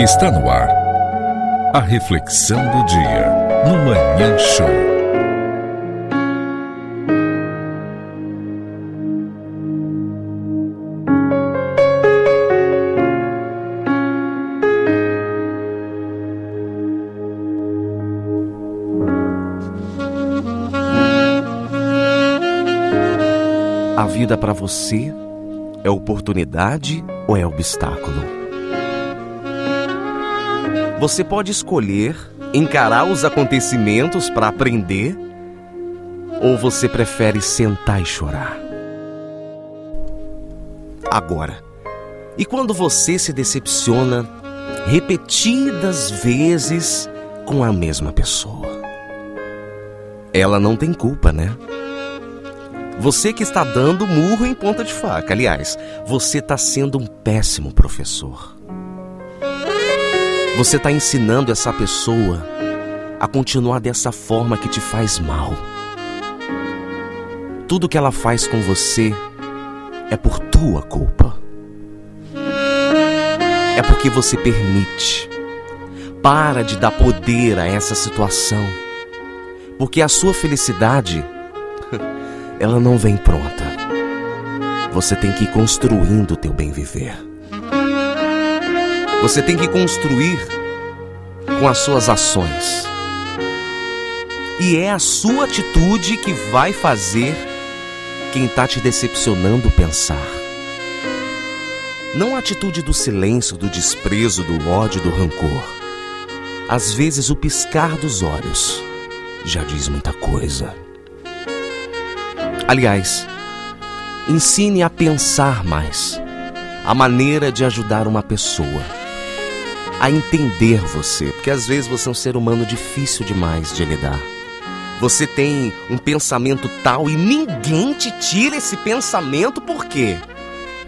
Está no ar. A reflexão do dia no Manhã Show. A vida para você é oportunidade ou é obstáculo? Você pode escolher encarar os acontecimentos para aprender ou você prefere sentar e chorar? Agora, e quando você se decepciona repetidas vezes com a mesma pessoa? Ela não tem culpa, né? Você que está dando murro em ponta de faca. Aliás, você está sendo um péssimo professor. Você está ensinando essa pessoa a continuar dessa forma que te faz mal. Tudo que ela faz com você é por tua culpa. É porque você permite. Para de dar poder a essa situação. Porque a sua felicidade, ela não vem pronta. Você tem que ir construindo o teu bem viver. Você tem que construir com as suas ações. E é a sua atitude que vai fazer quem está te decepcionando pensar. Não a atitude do silêncio, do desprezo, do ódio, do rancor. Às vezes o piscar dos olhos já diz muita coisa. Aliás, ensine a pensar mais a maneira de ajudar uma pessoa a entender você, porque às vezes você é um ser humano difícil demais de lidar. Você tem um pensamento tal e ninguém te tira esse pensamento porque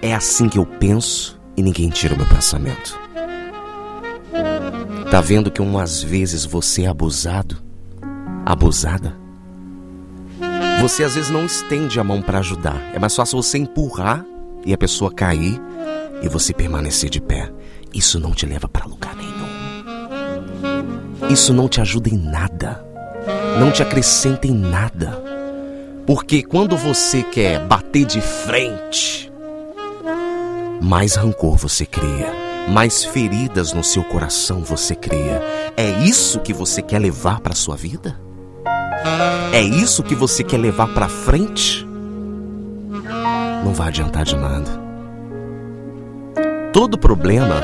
é assim que eu penso e ninguém tira o meu pensamento. Tá vendo que umas vezes você é abusado? Abusada? Você às vezes não estende a mão para ajudar. É mais fácil você empurrar e a pessoa cair e você permanecer de pé. Isso não te leva para lugar nenhum. Isso não te ajuda em nada. Não te acrescenta em nada. Porque quando você quer bater de frente, mais rancor você cria, mais feridas no seu coração você cria. É isso que você quer levar para sua vida? É isso que você quer levar para frente? Não vai adiantar de nada. Todo problema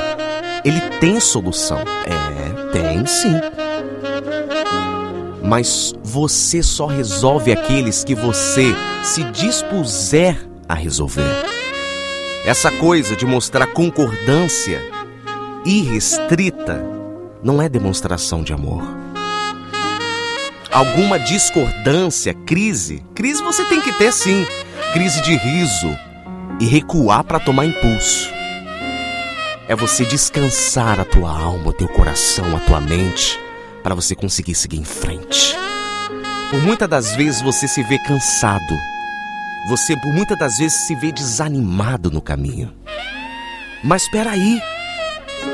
ele tem solução. É, tem sim. Mas você só resolve aqueles que você se dispuser a resolver. Essa coisa de mostrar concordância irrestrita não é demonstração de amor. Alguma discordância, crise, crise você tem que ter sim, crise de riso e recuar para tomar impulso é você descansar a tua alma, o teu coração, a tua mente, para você conseguir seguir em frente. Por muitas das vezes você se vê cansado, você por muitas das vezes se vê desanimado no caminho. Mas espera aí,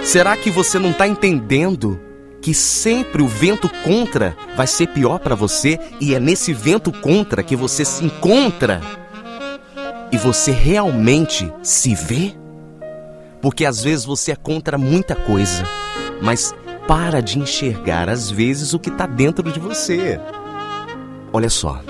será que você não está entendendo que sempre o vento contra vai ser pior para você e é nesse vento contra que você se encontra e você realmente se vê? Porque às vezes você é contra muita coisa, mas para de enxergar às vezes o que está dentro de você. Olha só,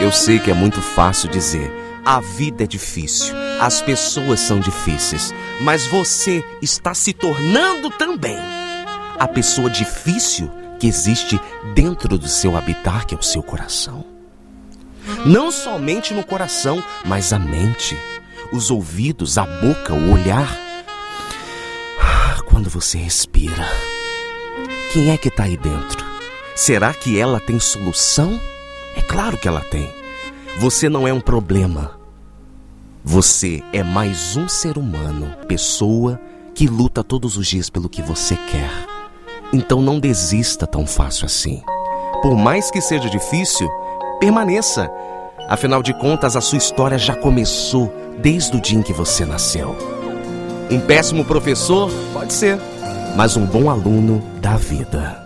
eu sei que é muito fácil dizer, a vida é difícil, as pessoas são difíceis, mas você está se tornando também a pessoa difícil que existe dentro do seu habitat, que é o seu coração. Não somente no coração, mas a mente, os ouvidos, a boca, o olhar quando você respira, quem é que está aí dentro? Será que ela tem solução? É claro que ela tem. Você não é um problema. Você é mais um ser humano, pessoa que luta todos os dias pelo que você quer. Então não desista tão fácil assim. Por mais que seja difícil, permaneça. Afinal de contas, a sua história já começou desde o dia em que você nasceu. Um péssimo professor? Pode ser. mas um bom aluno da vida.